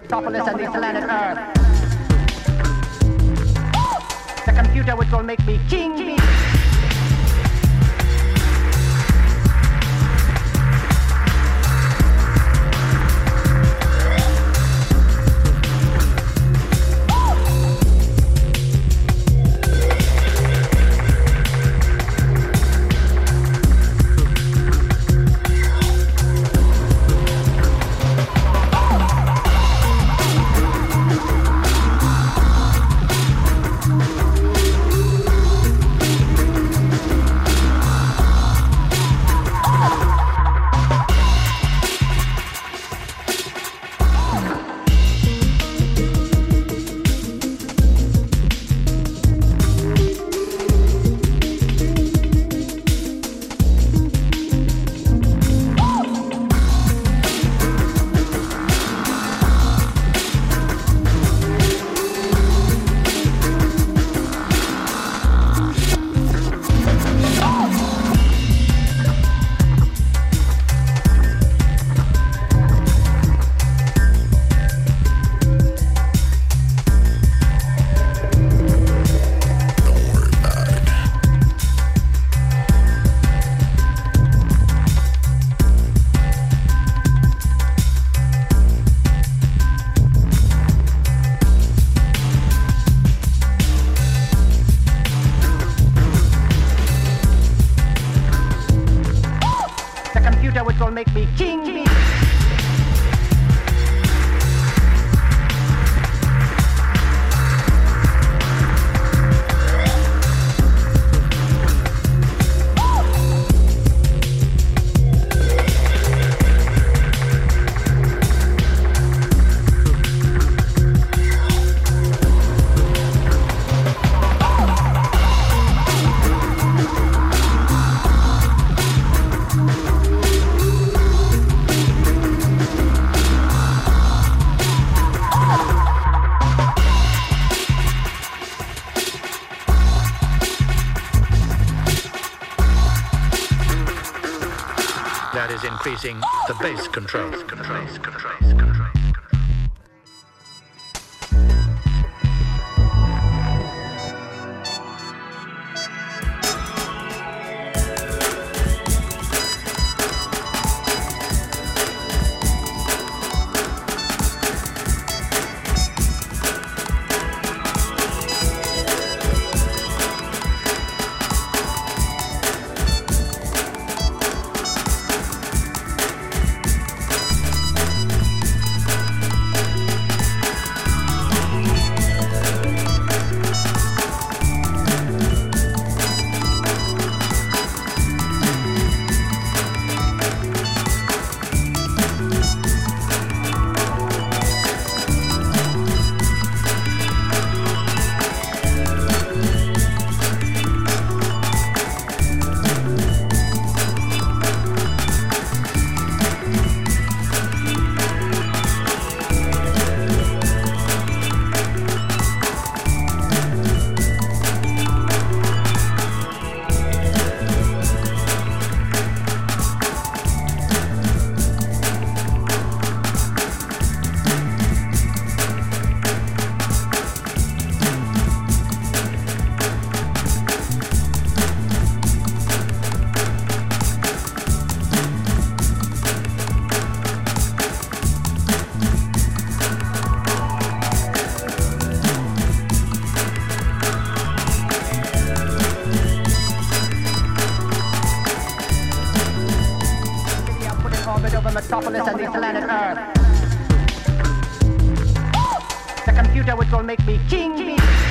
metropolis and this planet Earth. The computer which will make me king. the will make me king bee. That is increasing the bass control. Control. Control. Control. metropolis and the planet Earth. The computer which will make me king. king.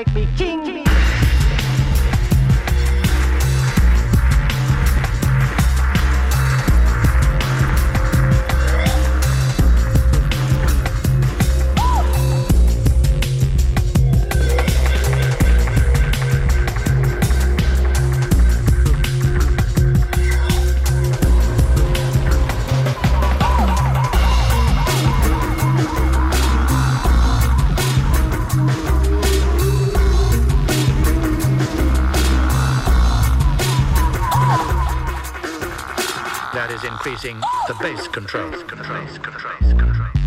make me king. the base controls, controls, controls, controls.